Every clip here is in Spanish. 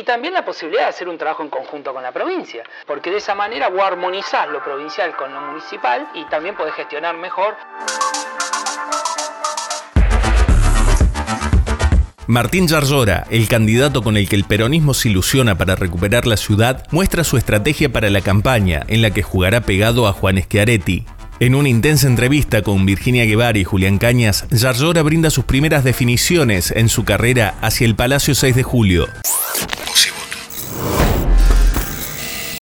y también la posibilidad de hacer un trabajo en conjunto con la provincia, porque de esa manera vos armonizás lo provincial con lo municipal y también podés gestionar mejor. Martín Yarzora, el candidato con el que el peronismo se ilusiona para recuperar la ciudad, muestra su estrategia para la campaña, en la que jugará pegado a Juan Schiaretti. En una intensa entrevista con Virginia Guevara y Julián Cañas, Yarzora brinda sus primeras definiciones en su carrera hacia el Palacio 6 de Julio.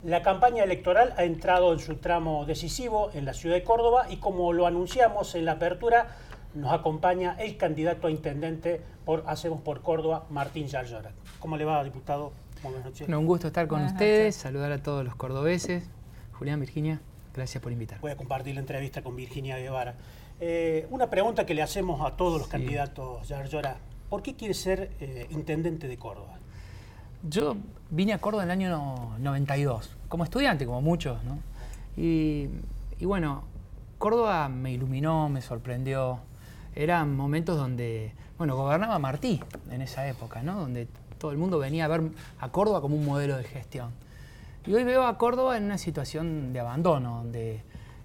La campaña electoral ha entrado en su tramo decisivo en la ciudad de Córdoba y como lo anunciamos en la apertura, nos acompaña el candidato a intendente por Hacemos por Córdoba, Martín Yarzora. ¿Cómo le va, diputado? Buenas noches. un gusto estar con ustedes, saludar a todos los cordobeses. Julián, Virginia, gracias por invitar. Voy a compartir la entrevista con Virginia Guevara. Eh, una pregunta que le hacemos a todos los candidatos, Yarzora. ¿Por qué quiere ser eh, intendente de Córdoba? Yo vine a Córdoba en el año 92, como estudiante, como muchos, ¿no? Y, y bueno, Córdoba me iluminó, me sorprendió, eran momentos donde, bueno, gobernaba Martí en esa época, ¿no? Donde todo el mundo venía a ver a Córdoba como un modelo de gestión. Y hoy veo a Córdoba en una situación de abandono, donde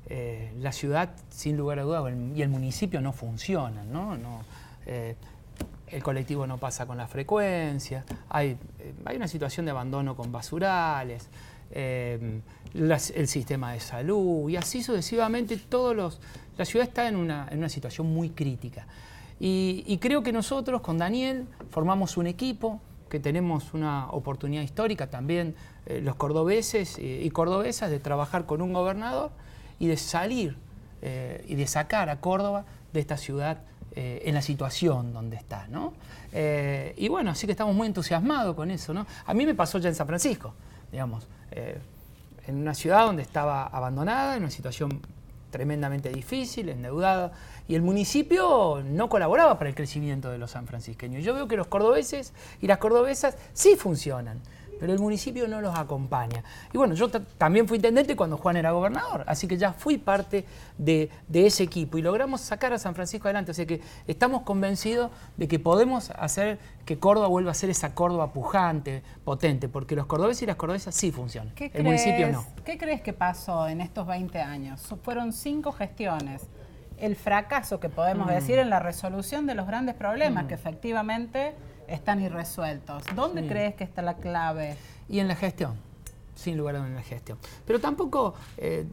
eh, la ciudad, sin lugar a dudas, y el municipio no funcionan, ¿no? Eh, el colectivo no pasa con la frecuencia, hay, eh, hay una situación de abandono con basurales, el sistema de salud, y así sucesivamente todos los, la ciudad está en una, situación muy crítica. Y, creo que nosotros con Daniel formamos un equipo, que tenemos una oportunidad histórica también, eh, los cordobeses eh, y cordobesas, de trabajar con un gobernador y de salir eh, y de sacar a Córdoba de esta ciudad en la situación donde está. ¿no? y bueno, así que estamos muy entusiasmados con eso. ¿no? A mí me pasó ya en San Francisco, digamos, en una ciudad donde estaba abandonada, en una situación tremendamente difícil, endeudada, y el municipio no colaboraba para el crecimiento de los sanfrancisqueños. Yo veo que los cordobeses y las cordobesas sí funcionan pero el municipio no los acompaña. Y bueno, yo también fui intendente cuando Juan era gobernador, así que ya fui parte de, ese equipo y logramos sacar a San Francisco adelante. O sea que estamos convencidos de que podemos hacer que Córdoba vuelva a ser esa Córdoba pujante, potente, porque los cordobeses y las cordobesas sí funcionan. el municipio no. ¿Qué crees que pasó en estos 20 años? Fueron cinco gestiones el fracaso que podemos mm. decir en la resolución de los grandes problemas, mm. que efectivamente están irresueltos. ¿Dónde crees que está la clave? Y en la gestión, sin lugar a dudas en la gestión. Pero tampoco, eh,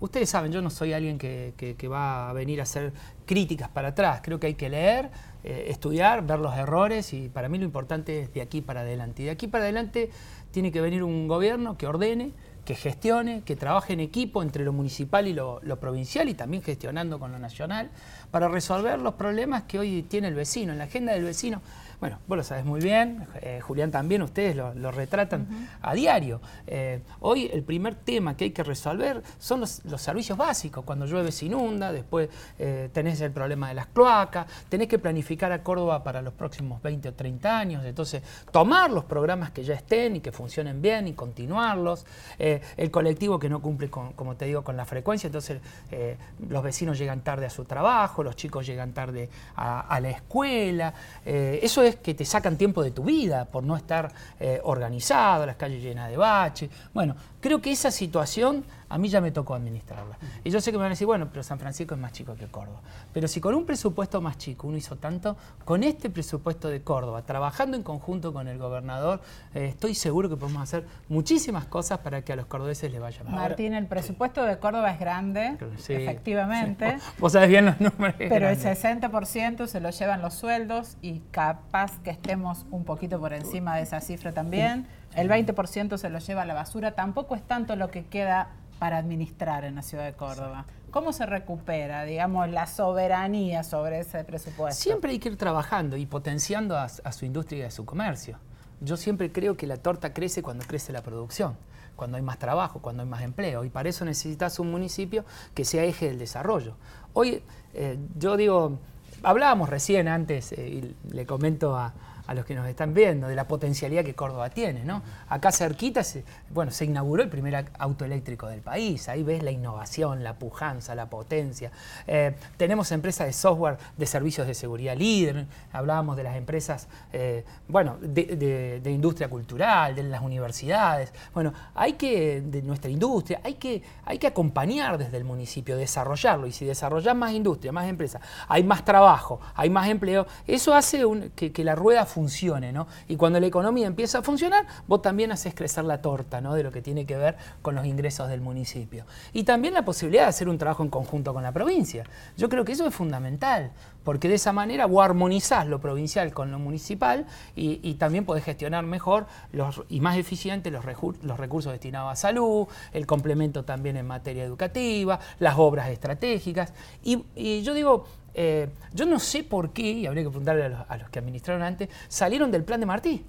ustedes saben, yo no soy alguien que, va a venir a hacer críticas para atrás. Creo que hay que leer, eh, estudiar, ver los errores y para mí lo importante es de aquí para adelante. Y de aquí para adelante tiene que venir un gobierno que ordene, que gestione, que trabaje en equipo entre lo municipal y lo, provincial y también gestionando con lo nacional para resolver los problemas que hoy tiene el vecino. En la agenda del vecino bueno, vos lo sabes muy bien, eh, Julián también, ustedes lo, retratan a diario. Eh, hoy el primer tema que hay que resolver son los, servicios básicos. Cuando llueve se inunda, después eh, tenés el problema de las cloacas, tenés que planificar a Córdoba para los próximos 20 o 30 años, entonces tomar los programas que ya estén y que funcionen bien y continuarlos. el colectivo que no cumple, con, como te digo, con la frecuencia, entonces los vecinos llegan tarde a su trabajo, los chicos llegan tarde a, a la escuela. eso es que te sacan tiempo de tu vida por no estar eh, organizado, las calles llenas de baches. Bueno, creo que esa situación a mí ya me tocó administrarla. Y yo sé que me van a decir, bueno, pero San Francisco es más chico que Córdoba. Pero si con un presupuesto más chico uno hizo tanto, con este presupuesto de Córdoba, trabajando en conjunto con el gobernador, eh, estoy seguro que podemos hacer muchísimas cosas para que a los cordobeses les vaya mejor. Martín, el presupuesto de Córdoba es grande, efectivamente. Vos sabés bien los números. Pero el 60% se lo llevan los sueldos y capaz que estemos un poquito por encima de esa cifra también. El 20% se lo lleva la basura. Tampoco es tanto lo que queda para administrar en la ciudad de Córdoba. ¿Cómo se recupera, digamos, la soberanía sobre ese presupuesto? Siempre hay que ir trabajando y potenciando a, su industria y a su comercio. Yo siempre creo que la torta crece cuando crece la producción, cuando hay más trabajo, cuando hay más empleo. Y para eso necesitas un municipio que sea eje del desarrollo. Hoy, eh, yo digo, hablábamos recién antes, eh, y le comento a, a los que nos están viendo, de la potencialidad que Córdoba tiene. ¿no? Acá cerquita se, bueno, se inauguró el primer auto eléctrico del país, ahí ves la innovación, la pujanza, la potencia. Eh, tenemos empresas de software de servicios de seguridad líder, hablábamos de las empresas eh, bueno, de, industria cultural, de las universidades. Bueno, hay que, de nuestra industria, hay que, hay que acompañar desde el municipio, desarrollarlo, y si desarrollas más industria, más empresas, hay más trabajo, hay más empleo, eso hace que, que la rueda funcione, ¿no? Y cuando la economía empieza a funcionar, vos también haces crecer la torta, ¿no? De lo que tiene que ver con los ingresos del municipio. Y también la posibilidad de hacer un trabajo en conjunto con la provincia. Yo creo que eso es fundamental, porque de esa manera vos armonizás lo provincial con lo municipal y, también podés gestionar mejor y más eficiente los recursos destinados a salud, el complemento también en materia educativa, las obras estratégicas. y yo digo, eh, yo no sé por qué, y habría que preguntarle a los, que administraron antes, salieron del plan de Martí.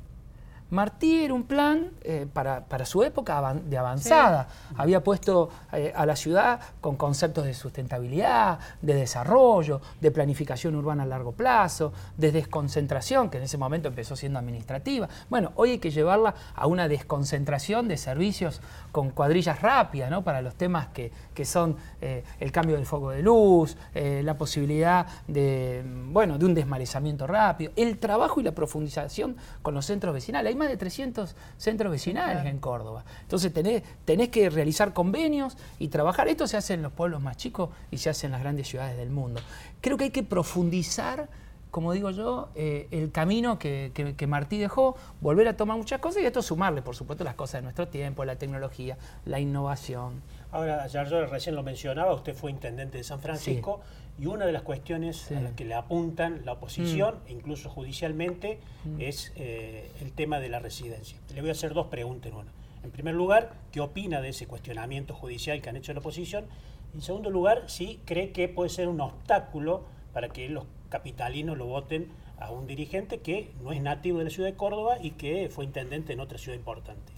Martí era un plan eh, para, su época de avanzada. Había puesto eh, a la ciudad con conceptos de sustentabilidad, de desarrollo, de planificación urbana a largo plazo, de desconcentración, que en ese momento empezó siendo administrativa. Bueno, hoy hay que llevarla a una desconcentración de servicios con cuadrillas rápidas, ¿no? Para los temas que, son eh, el cambio del foco de luz, la posibilidad de, bueno, de un desmalezamiento rápido, el trabajo y la profundización con los centros vecinales más de 300 centros vecinales en Córdoba. Entonces tenés, tenés que realizar convenios y trabajar. Esto se hace en los pueblos más chicos y se hace en las grandes ciudades del mundo. Creo que hay que profundizar como digo yo, eh, el camino que, Martí dejó, volver a tomar muchas cosas y esto sumarle, por supuesto, las cosas de nuestro tiempo, la tecnología, la innovación. Ahora, Giorgio recién lo mencionaba, usted fue intendente de San Francisco y una de las cuestiones a las que le apuntan la oposición, mm. incluso judicialmente, mm. es eh, el tema de la residencia. Le voy a hacer dos preguntas en una. En primer lugar, ¿qué opina de ese cuestionamiento judicial que han hecho la oposición? En segundo lugar, si cree que puede ser un obstáculo para que los capitalinos lo voten a un dirigente que no es nativo de la ciudad de Córdoba y que fue intendente en otra ciudad importante.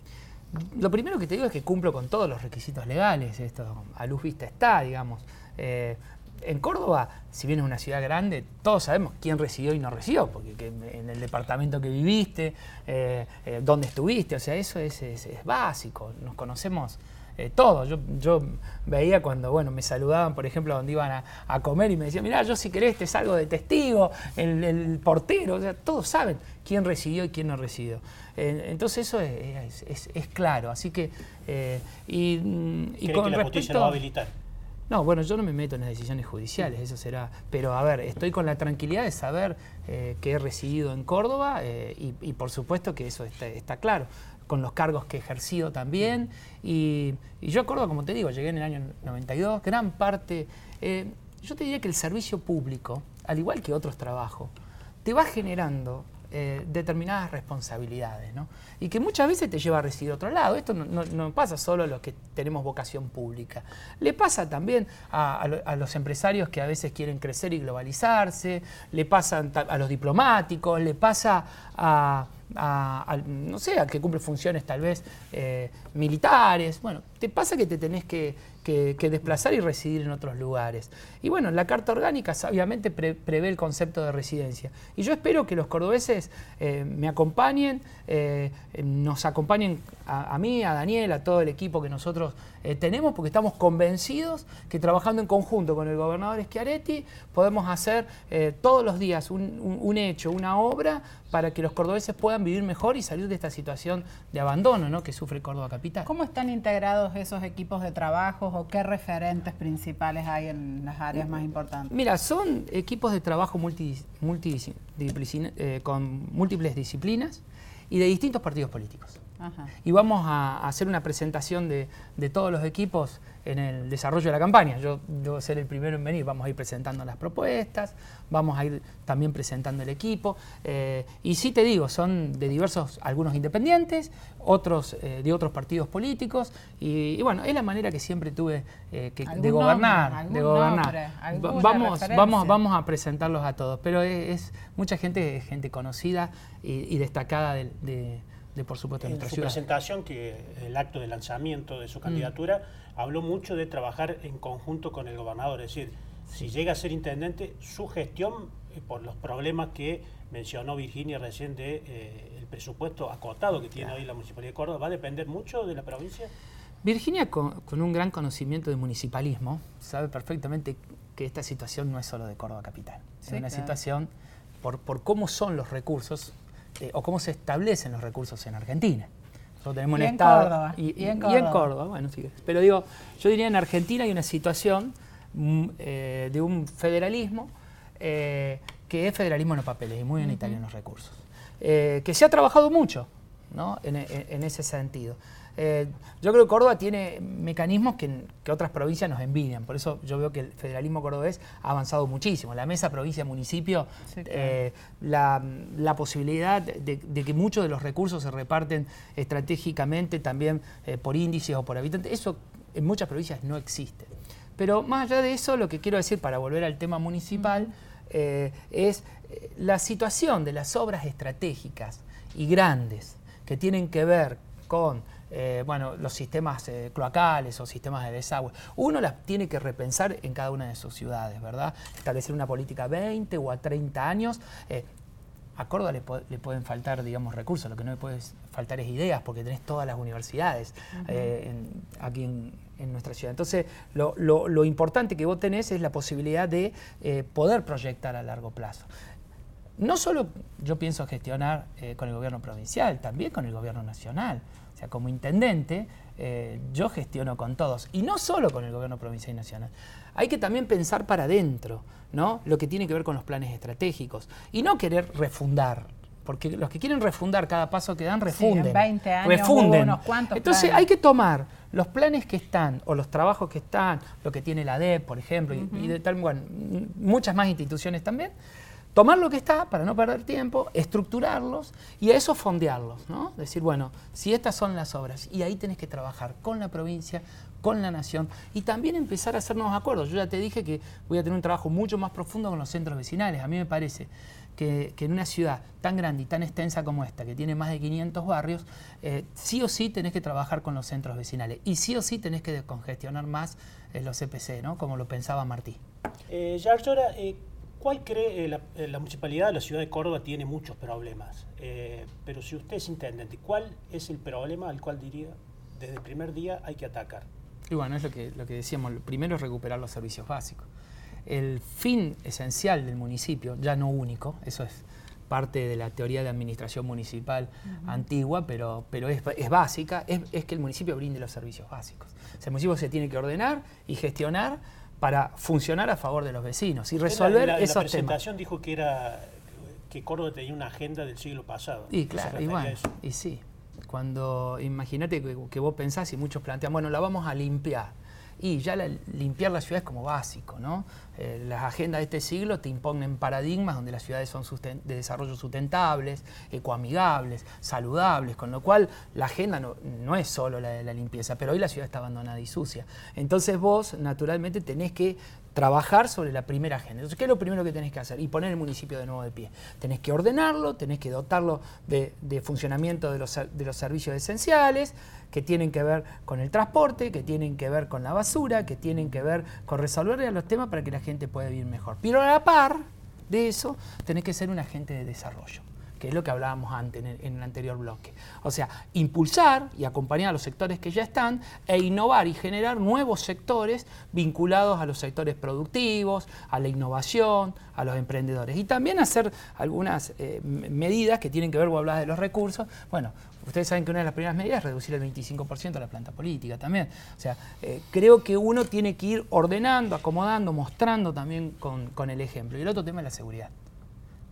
Lo primero que te digo es que cumplo con todos los requisitos legales, esto a luz vista está, digamos. Eh, en Córdoba, si bien es una ciudad grande, todos sabemos quién residió y no residió, porque en el departamento que viviste, eh, eh, dónde estuviste, o sea, eso es, básico, nos conocemos eh, todos. Yo, veía cuando, bueno, me saludaban, por ejemplo, donde iban a, comer y me decían, mira, yo si querés te salgo de testigo, el, portero, o sea, todos saben quién residió y quién no residió. entonces eso es, claro, así que... y, y con que la justicia lo va a habilitar? No, bueno, yo no me meto en las decisiones judiciales, eso será. Pero a ver, estoy con la tranquilidad de saber eh, que he residido en Córdoba eh, y, por supuesto que eso está, claro, con los cargos que he ejercido también. Y, yo a Córdoba, como te digo, llegué en el año 92, gran parte. Eh, yo te diría que el servicio público, al igual que otros trabajos, te va generando eh, determinadas responsabilidades, ¿no? Y que muchas veces te lleva a residir a otro lado. Esto no, pasa solo a los que tenemos vocación pública. Le pasa también a, los empresarios que a veces quieren crecer y globalizarse, le pasa a los diplomáticos, le pasa a, no sé, a que cumple funciones tal vez eh, militares. Bueno, te pasa que te tenés que que, desplazar y residir en otros lugares. Y bueno, la Carta Orgánica obviamente prevé el concepto de residencia. Y yo espero que los cordobeses eh, me acompañen, eh, nos acompañen a, mí, a Daniel, a todo el equipo que nosotros eh, tenemos, porque estamos convencidos que trabajando en conjunto con el gobernador Schiaretti podemos hacer todos los días un, hecho, una obra para que los cordobeses puedan vivir mejor y salir de esta situación de abandono ¿no? que sufre Córdoba Capital. ¿Cómo están integrados esos equipos de trabajo qué referentes principales hay en las áreas más importantes? Mira, son equipos de trabajo eh, con múltiples disciplinas y de distintos partidos políticos. Y vamos a hacer una presentación de, todos los equipos en el desarrollo de la campaña. Yo debo ser el primero en venir, vamos a ir presentando las propuestas, vamos a ir también presentando el equipo. Eh, y sí te digo, son de diversos, algunos independientes, otros eh, de otros partidos políticos. Y, bueno, es la manera que siempre tuve eh, de gobernar. de gobernar. vamos, vamos, vamos a presentarlos a todos. Pero es, mucha gente, gente conocida y, destacada de por supuesto, en, su presentación, que el acto de lanzamiento de su mm. candidatura, habló mucho de trabajar en conjunto con el gobernador, es decir, si llega a ser intendente, su gestión por los problemas que mencionó Virginia recién de eh, el presupuesto acotado que tiene hoy la Municipalidad de Córdoba, ¿va a depender mucho de la provincia? Virginia, con, un gran conocimiento de municipalismo, sabe perfectamente que esta situación no es solo de Córdoba Capital. es una situación por, por, cómo son los recursos eh, o cómo se establecen los recursos en Argentina. Nosotros tenemos un Estado. Córdoba, y, en Córdoba. y, en Córdoba. bueno, sí. Pero digo, yo diría en Argentina hay una situación mm, eh, de un federalismo eh, que es federalismo en los papeles y muy unitario en los recursos. que se ha trabajado mucho ¿no? en ese sentido. Eh, yo creo que Córdoba tiene mecanismos que, otras provincias nos envidian. Por eso yo veo que el federalismo cordobés ha avanzado muchísimo. La mesa provincia-municipio, eh, la, posibilidad de, que muchos de los recursos se reparten estratégicamente también eh, por índices o por habitantes, eso en muchas provincias no existe. Pero más allá de eso, lo que quiero decir para volver al tema municipal es la situación de las obras estratégicas y grandes que tienen que ver con eh, bueno, los sistemas eh, cloacales o sistemas de desagüe. Uno las tiene que repensar en cada una de sus ciudades, ¿verdad? Establecer una política a 20 o a 30 años. Eh, a Córdoba le, pueden faltar, digamos, recursos, lo que no le puede faltar es ideas, porque tenés todas las universidades aquí en, nuestra ciudad. Entonces, lo, importante que vos tenés es la posibilidad de poder proyectar a largo plazo. No solo yo pienso gestionar con el gobierno provincial, también con el gobierno nacional. O sea, como intendente, eh, yo gestiono con todos, y no solo con el gobierno provincial y nacional. Hay que también pensar para adentro, ¿no? Lo que tiene que ver con los planes estratégicos, y no querer refundar, porque los que quieren refundar cada paso que dan, refunden. Sí, 20 años refunden. Unos cuantos Entonces hay que tomar los planes que están, o los trabajos que están, lo que tiene la DEP, por ejemplo, y, de tal, bueno, muchas más instituciones también, tomar lo que está para no perder tiempo, estructurarlos y a eso fondearlos, ¿no? Decir, bueno, si estas son las obras y ahí tenés que trabajar con la provincia, con la nación y también empezar a hacer nuevos acuerdos. Yo ya te dije que voy a tener un trabajo mucho más profundo con los centros vecinales. A mí me parece que, en una ciudad tan grande y tan extensa como esta, que tiene más de 500 barrios, eh, sí o sí tenés que trabajar con los centros vecinales y sí o sí tenés que descongestionar más eh, los CPC, ¿no? Como lo pensaba Martí. Eh, eh ¿Cuál cree eh, eh, la, municipalidad de la ciudad de Córdoba tiene muchos problemas? Eh, pero si usted es intendente, ¿cuál es el problema al cual diría desde el primer día hay que atacar? Y bueno, es lo que, lo que decíamos, primero es recuperar los servicios básicos. El fin esencial del municipio, ya no único, eso es parte de la teoría de administración municipal antigua, pero, pero es, básica, es, es, que el municipio brinde los servicios básicos. O sea, el municipio se tiene que ordenar y gestionar para funcionar a favor de los vecinos y resolver la, esos la presentación dijo que era que Córdoba tenía una agenda del siglo pasado. Y claro, y bueno, y sí. Cuando imagínate que, vos pensás y muchos plantean, bueno, la vamos a limpiar. Y ya limpiar la ciudad es como básico, ¿no? Eh, las agendas de este siglo te imponen paradigmas donde las ciudades son de desarrollo sustentables, ecoamigables, saludables, con lo cual la agenda no, no es solo la de la limpieza, pero hoy la ciudad está abandonada y sucia. Entonces vos, naturalmente, tenés que trabajar sobre la primera agenda. Entonces, ¿qué es lo primero que tenés que hacer? Y poner el municipio de nuevo de pie. Tenés que ordenarlo, tenés que dotarlo de, funcionamiento de los, de los, servicios esenciales, que tienen que ver con el transporte, que tienen que ver con la basura, que tienen que ver con resolver los temas para que la gente pueda vivir mejor. Pero a la par de eso, tenés que ser un agente de desarrollo que es lo que hablábamos antes en el, anterior bloque. O sea, impulsar y acompañar a los sectores que ya están e innovar y generar nuevos sectores vinculados a los sectores productivos, a la innovación, a los emprendedores. Y también hacer algunas eh, medidas que tienen que ver, vos de los recursos. Bueno, ustedes saben que una de las primeras medidas es reducir el 25% de la planta política también. O sea, eh, creo que uno tiene que ir ordenando, acomodando, mostrando también con, con el ejemplo. Y el otro tema es la seguridad.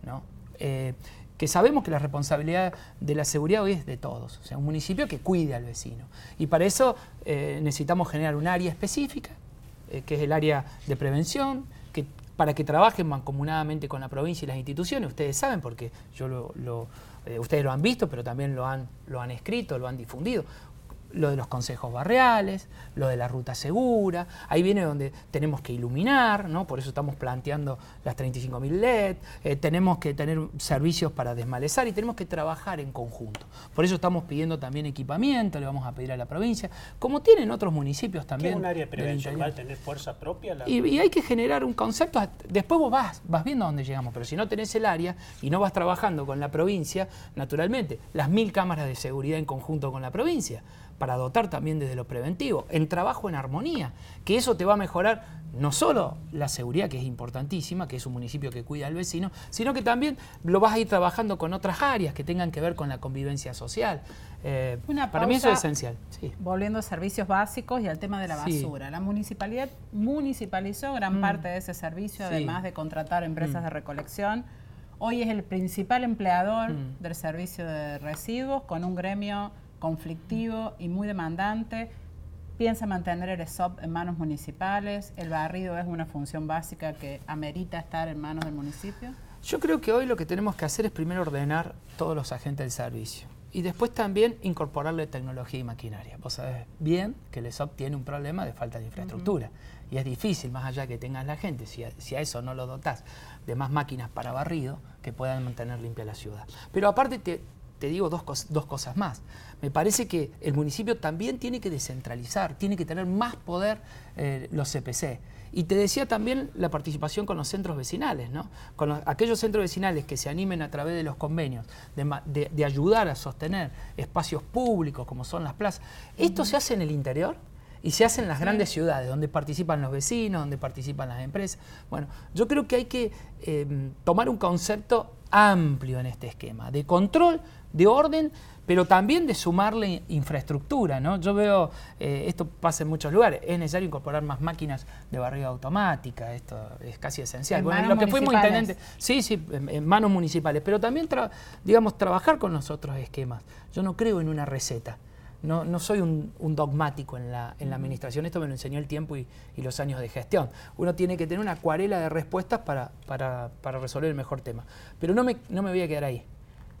¿no? Eh, que sabemos que la responsabilidad de la seguridad hoy es de todos, o sea, un municipio que cuide al vecino. Y para eso eh, necesitamos generar un área específica, eh, que es el área de prevención, que, para que trabajen mancomunadamente con la provincia y las instituciones. Ustedes saben, porque yo lo, eh, ustedes lo han visto, pero también lo han, lo han escrito, lo han difundido. Lo de los consejos barriales, lo de la ruta segura, ahí viene donde tenemos que iluminar, ¿no? por eso estamos planteando las 35.000 LED, eh, tenemos que tener servicios para desmalezar y tenemos que trabajar en conjunto. Por eso estamos pidiendo también equipamiento, le vamos a pedir a la provincia, como tienen otros municipios también. ¿Qué un área de prevención? ¿Va a tener fuerza propia? Y, hay que generar un concepto, después vos vas, vas viendo a dónde llegamos, pero si no tenés el área y no vas trabajando con la provincia, naturalmente, las mil cámaras de seguridad en conjunto con la provincia, para dotar también desde lo preventivo, en trabajo en armonía, que eso te va a mejorar no solo la seguridad, que es importantísima, que es un municipio que cuida al vecino, sino que también lo vas a ir trabajando con otras áreas que tengan que ver con la convivencia social. Eh, para mí eso es esencial. Volviendo a servicios básicos y al tema de la basura. La municipalidad municipalizó gran mm. parte de ese servicio, además de contratar empresas mm. de recolección. Hoy es el principal empleador mm. del servicio de residuos con un gremio conflictivo y muy demandante. Piensa mantener el ESOP en manos municipales. El barrido es una función básica que amerita estar en manos del municipio. Yo creo que hoy lo que tenemos que hacer es primero ordenar todos los agentes del servicio y después también incorporarle tecnología y maquinaria. Vos sabés bien que el ESOP tiene un problema de falta de infraestructura y es difícil, más allá que tengas la gente, si a, si a, eso no lo dotás de más máquinas para barrido, que puedan mantener limpia la ciudad. Pero aparte te, te digo dos, dos cosas más. Me parece que el municipio también tiene que descentralizar, tiene que tener más poder eh, los CPC. Y te decía también la participación con los centros vecinales, ¿no? con aquellos centros vecinales que se animen a través de los convenios, de, ayudar a sostener espacios públicos como son las plazas. Esto se hace en el interior y se hace en las grandes ciudades, donde participan los vecinos, donde participan las empresas. Bueno, yo creo que hay que em, tomar un concepto amplio en este esquema, de control, de orden, pero también de sumarle infraestructura. ¿no? Yo veo, eh, esto pasa en muchos lugares, es necesario incorporar más máquinas de barriga automática, esto es casi esencial. bueno, lo que fuimos intendente, sí, sí, en, manos municipales, pero también, digamos, trabajar con los otros esquemas. Yo no creo en una receta. No, no, soy un, dogmático en la, en la, administración, esto me lo enseñó el tiempo y, los años de gestión. Uno tiene que tener una acuarela de respuestas para, para, para resolver el mejor tema. Pero no me, no me voy a quedar ahí.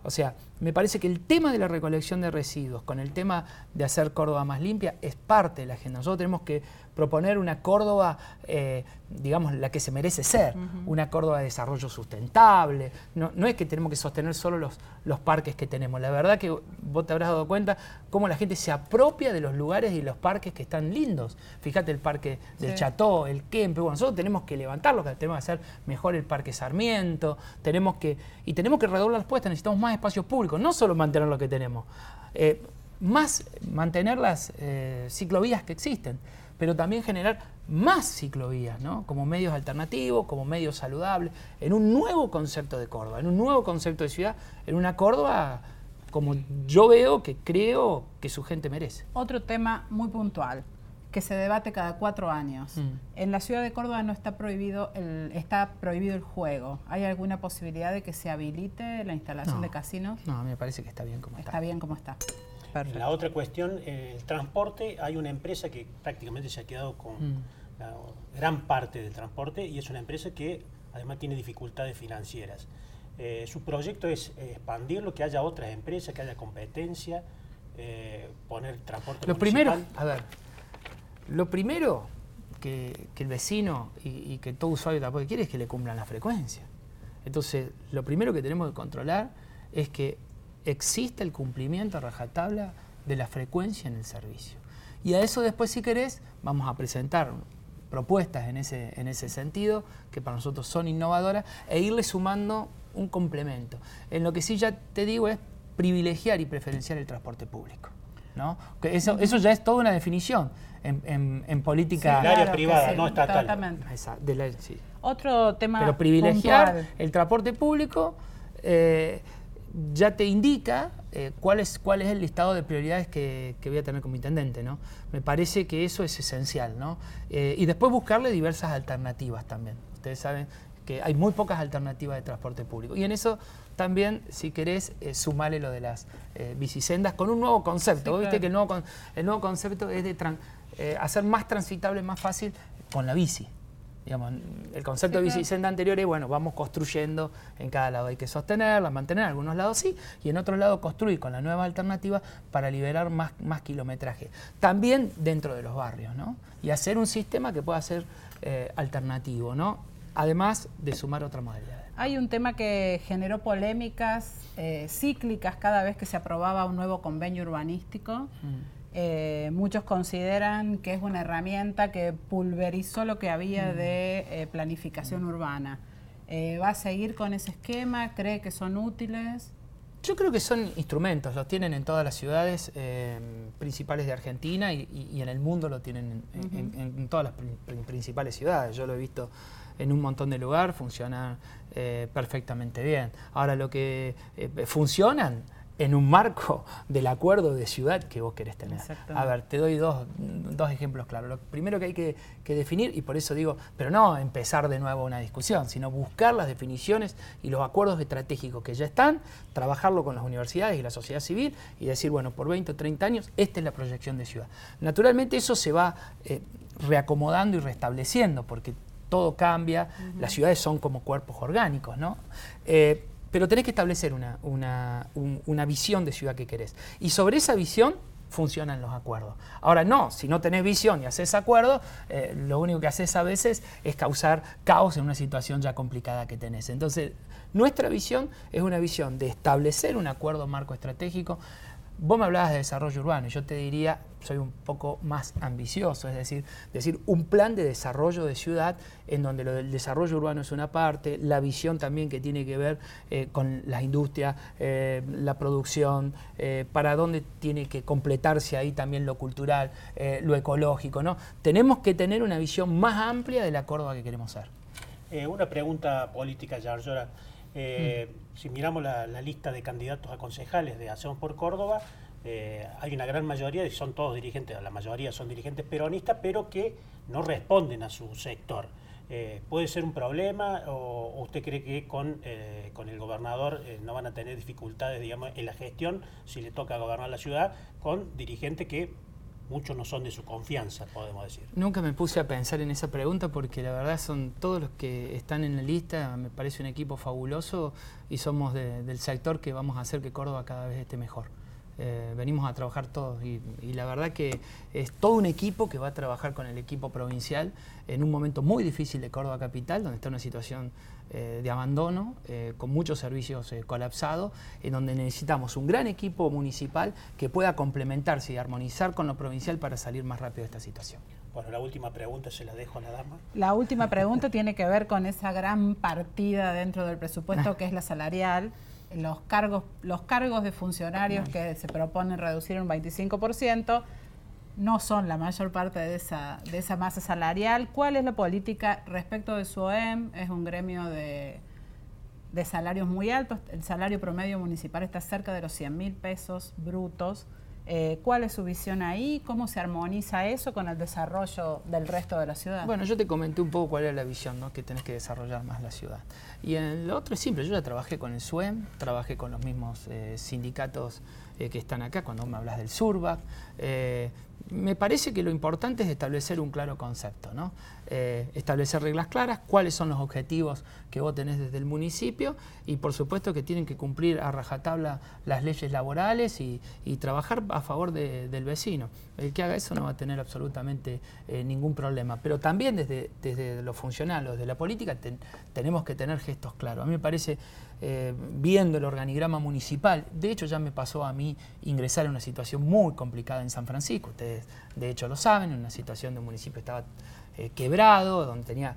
O sea, me parece que el tema de la recolección de residuos con el tema de hacer Córdoba más limpia es parte de la agenda. Nosotros tenemos que proponer una Córdoba, eh, digamos, la que se merece ser, una Córdoba de desarrollo sustentable. No, es que tenemos que sostener solo los, los parques que tenemos. La verdad que vos te habrás dado cuenta cómo la gente se apropia de los lugares y los parques que están lindos. Fíjate el parque del Cható, el Kempe. Bueno, nosotros tenemos que levantarlo, tenemos que hacer mejor el parque Sarmiento, tenemos que, y tenemos que redoblar las puestas, necesitamos más espacios públicos, no solo mantener lo que tenemos. Eh, más mantener las eh, ciclovías que existen pero también generar más ciclovías, ¿no? como medios alternativos, como medios saludables, en un nuevo concepto de Córdoba, en un nuevo concepto de ciudad, en una Córdoba como yo veo que creo que su gente merece. Otro tema muy puntual que se debate cada cuatro años. Mm. En la ciudad de Córdoba no está prohibido el, está prohibido el juego. ¿Hay alguna posibilidad de que se habilite la instalación de casinos? No, me parece que está bien como está. Está bien como está. La otra cuestión, el transporte, hay una empresa que prácticamente se ha quedado con mm. la gran parte del transporte y es una empresa que además tiene dificultades financieras. Eh, su proyecto es expandirlo, que haya otras empresas, que haya competencia, eh, poner transporte Lo primero, a ver, lo primero que, el vecino y, que todo usuario tampoco quiere es que le cumplan la frecuencia. Entonces, lo primero que tenemos que controlar es que existe el cumplimiento a rajatabla de la frecuencia en el servicio. Y a eso después, si querés, vamos a presentar propuestas en ese, en ese sentido, que para nosotros son innovadoras, e irle sumando un complemento. En lo que sí ya te digo es privilegiar y preferenciar el transporte público. ¿no? Eso, eso ya es toda una definición en, en, política... área privada, no estatal. Otro tema Pero privilegiar el transporte público... Eh, ya te indica eh, cuál, es, cuál es el listado de prioridades que, voy a tener como intendente. ¿no? Me parece que eso es esencial. ¿no? Eh, y después buscarle diversas alternativas también. Ustedes saben que hay muy pocas alternativas de transporte público. Y en eso también, si querés, eh, sumarle lo de las bicisendas con un nuevo concepto. Viste que el nuevo, el nuevo concepto es de hacer más transitable, más fácil con la bici. Digamos, el concepto de bicicenda anterior es, bueno, vamos construyendo en cada lado. Hay que sostenerla, mantener, en algunos lados sí, y en otros lados construir con la nueva alternativa para liberar más, más kilometraje. También dentro de los barrios, ¿no? Y hacer un sistema que pueda ser eh, alternativo, ¿no? Además de sumar otra modalidad. Hay un tema que generó polémicas eh, cíclicas cada vez que se aprobaba un nuevo convenio urbanístico. Mm. Eh, muchos consideran que es una herramienta que pulverizó lo que había mm. de eh, planificación urbana. Eh, ¿Va a seguir con ese esquema? ¿Cree que son útiles? Yo creo que son instrumentos, los tienen en todas las ciudades principales de Argentina y, en el mundo lo tienen en, todas las principales ciudades. Yo lo he visto en un montón de lugares, funciona perfectamente bien. Ahora, lo que funcionan en un marco del acuerdo de ciudad que vos querés tener. A ver, te doy dos, ejemplos claros. Lo primero que hay que, definir, y por eso digo, pero no empezar de nuevo una discusión, sino buscar las definiciones y los acuerdos estratégicos que ya están, trabajarlo con las universidades y la sociedad civil y decir, bueno, por 20 o 30 años, esta es la proyección de ciudad. Naturalmente eso se va eh, reacomodando y restableciendo, porque todo cambia, las ciudades son como cuerpos orgánicos, ¿no? Eh, pero tenés que establecer una, una, visión de ciudad que querés. Y sobre esa visión funcionan los acuerdos. Ahora no, si no tenés visión y haces acuerdo, eh, lo único que haces a veces es causar caos en una situación ya complicada que tenés. Entonces, nuestra visión es una visión de establecer un acuerdo marco estratégico Vos me hablabas de desarrollo urbano y yo te diría, soy un poco más ambicioso, es decir, decir, un plan de desarrollo de ciudad en donde lo del desarrollo urbano es una parte, la visión también que tiene que ver eh, con las industrias, eh, la producción, eh, para dónde tiene que completarse ahí también lo cultural, lo ecológico, ¿no? Tenemos que tener una visión más amplia de la Córdoba que queremos ser. una pregunta política, Yarlora. Eh, si miramos la, lista de candidatos a concejales de Hacemos por Córdoba, eh, hay una gran mayoría, y son todos dirigentes, la mayoría son dirigentes peronistas, pero que no responden a su sector. Eh, ¿Puede ser un problema o, usted cree que con, con el gobernador no van a tener dificultades digamos, en la gestión si le toca gobernar la ciudad con dirigentes que muchos no son de su confianza, podemos decir. Nunca me puse a pensar en esa pregunta porque la verdad son todos los que están en la lista, me parece un equipo fabuloso y somos del sector que vamos a hacer que Córdoba cada vez esté mejor. Eh, venimos a trabajar todos y, la verdad que es todo un equipo que va a trabajar con el equipo provincial en un momento muy difícil de Córdoba Capital, donde está una situación eh, de abandono, eh, con muchos servicios colapsados, en donde necesitamos un gran equipo municipal que pueda complementarse y armonizar con lo provincial para salir más rápido de esta situación. Bueno, la última pregunta se la dejo a la dama. La última pregunta tiene que ver con esa gran partida dentro del presupuesto que es la salarial los cargos, los cargos de funcionarios que se proponen reducir un 25% no son la mayor parte de esa, de esa masa salarial. ¿Cuál es la política respecto de su OEM? Es un gremio de, de salarios muy altos. El salario promedio municipal está cerca de los 100 mil pesos brutos. Eh, ¿Cuál es su visión ahí? ¿Cómo se armoniza eso con el desarrollo del resto de la ciudad? Bueno, yo te comenté un poco cuál era la visión, ¿no? que tenés que desarrollar más la ciudad. Y lo otro es simple, yo ya trabajé con el SUEM, trabajé con los mismos eh, sindicatos eh, que están acá, cuando me hablas del SURBAC, me parece que lo importante es establecer un claro concepto, ¿no? Eh, establecer reglas claras, cuáles son los objetivos que vos tenés desde el municipio y por supuesto que tienen que cumplir a rajatabla las leyes laborales y, trabajar a favor del vecino. El que haga eso no va a tener absolutamente eh, ningún problema. Pero también desde, desde lo funcional o desde la política tenemos que tener gestos claros. A mí me parece, eh, viendo el organigrama municipal, de hecho ya me pasó a mí ingresar en una situación muy complicada en San Francisco. Ustedes de hecho lo saben, en una situación de un municipio estaba eh, quebrado, donde tenía,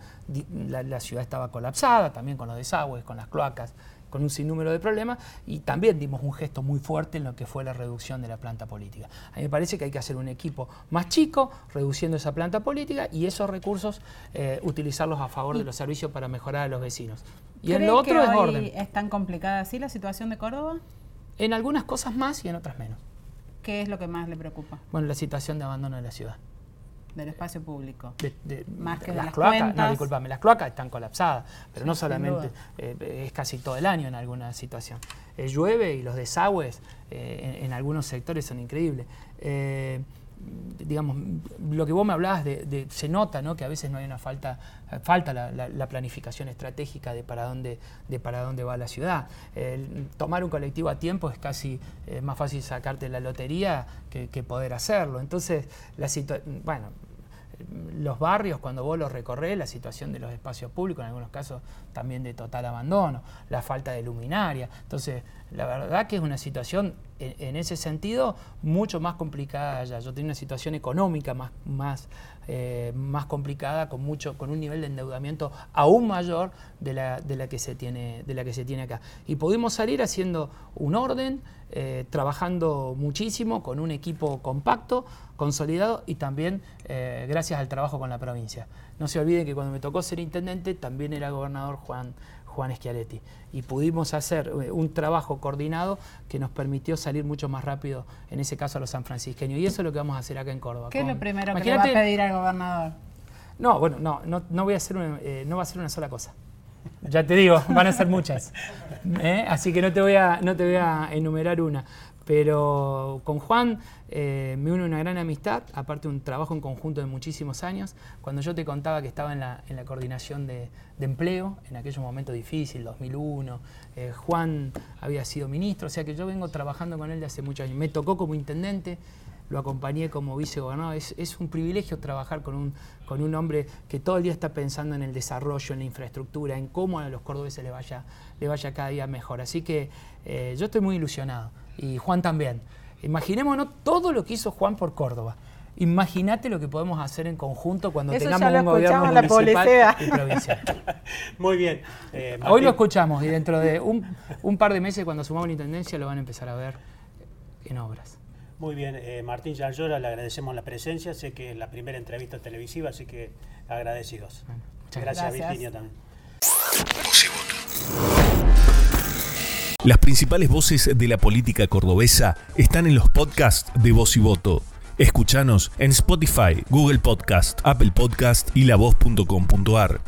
la, ciudad estaba colapsada, también con los desagües, con las cloacas, con un sinnúmero de problemas, y también dimos un gesto muy fuerte en lo que fue la reducción de la planta política. A mí me parece que hay que hacer un equipo más chico, reduciendo esa planta política, y esos recursos eh, utilizarlos a favor de los servicios para mejorar a los vecinos. Y en lo otro es orden. ¿Es tan complicada así la situación de Córdoba? En algunas cosas más y en otras menos. ¿Qué es lo que más le preocupa? Bueno, la situación de abandono de la ciudad del espacio público. más que de las, cloacas. No, disculpame, las cloacas están colapsadas, pero no solamente, eh, es casi todo el año en alguna situación. Eh, llueve y los desagües eh, en, algunos sectores son increíbles. Digamos, lo que vos me hablabas de, se nota, ¿no? Que a veces no hay una falta, falta la, planificación estratégica de para dónde, de para dónde va la ciudad. tomar un colectivo a tiempo es casi más fácil sacarte la lotería que, poder hacerlo. Entonces, la bueno, los barrios, cuando vos los recorres, la situación de los espacios públicos, en algunos casos también de total abandono, la falta de luminaria. Entonces, la verdad que es una situación en, ese sentido mucho más complicada allá. Yo tengo una situación económica más, más, eh, más complicada, con, mucho, con un nivel de endeudamiento aún mayor de la, de la, que se tiene, de la que se tiene acá. Y pudimos salir haciendo un orden, eh, trabajando muchísimo con un equipo compacto, consolidado y también eh, gracias al trabajo con la provincia. No se olviden que cuando me tocó ser intendente también era gobernador Juan, Juan Schiaretti. Y pudimos hacer eh, un trabajo coordinado que nos permitió salir mucho más rápido, en ese caso a los sanfrancisqueños. Y eso es lo que vamos a hacer acá en Córdoba. ¿Qué es lo primero que le va a pedir al gobernador? No, bueno, no, no, voy a hacer eh, no va a ser una sola cosa. Ya te digo, van a ser muchas. ¿eh? Así que no te, voy a, no te voy a enumerar una. Pero con Juan eh, me une una gran amistad, aparte un trabajo en conjunto de muchísimos años. Cuando yo te contaba que estaba en la, en la coordinación de, empleo, en aquellos momentos difíciles, 2001, eh, Juan había sido ministro, o sea que yo vengo trabajando con él de hace muchos años. Me tocó como intendente, lo acompañé como vicegobernador. Es, es un privilegio trabajar con un, con un hombre que todo el día está pensando en el desarrollo, en la infraestructura, en cómo a los cordobeses le vaya, le vaya cada día mejor. Así que eh, yo estoy muy ilusionado y Juan también. Imaginémonos todo lo que hizo Juan por Córdoba. Imagínate lo que podemos hacer en conjunto cuando tengamos un gobierno municipal y provincial. Muy bien. Eh, Hoy lo escuchamos y dentro de un, un, par de meses, cuando sumamos la intendencia, lo van a empezar a ver en obras. Muy bien, eh, Martín Yallora, le agradecemos la presencia. Sé que es la primera entrevista televisiva, así que agradecidos. muchas gracias, gracias, Virginia también. Las principales voces de la política cordobesa están en los podcasts de Voz y Voto. Escuchanos en Spotify, Google Podcast, Apple Podcast y lavoz.com.ar.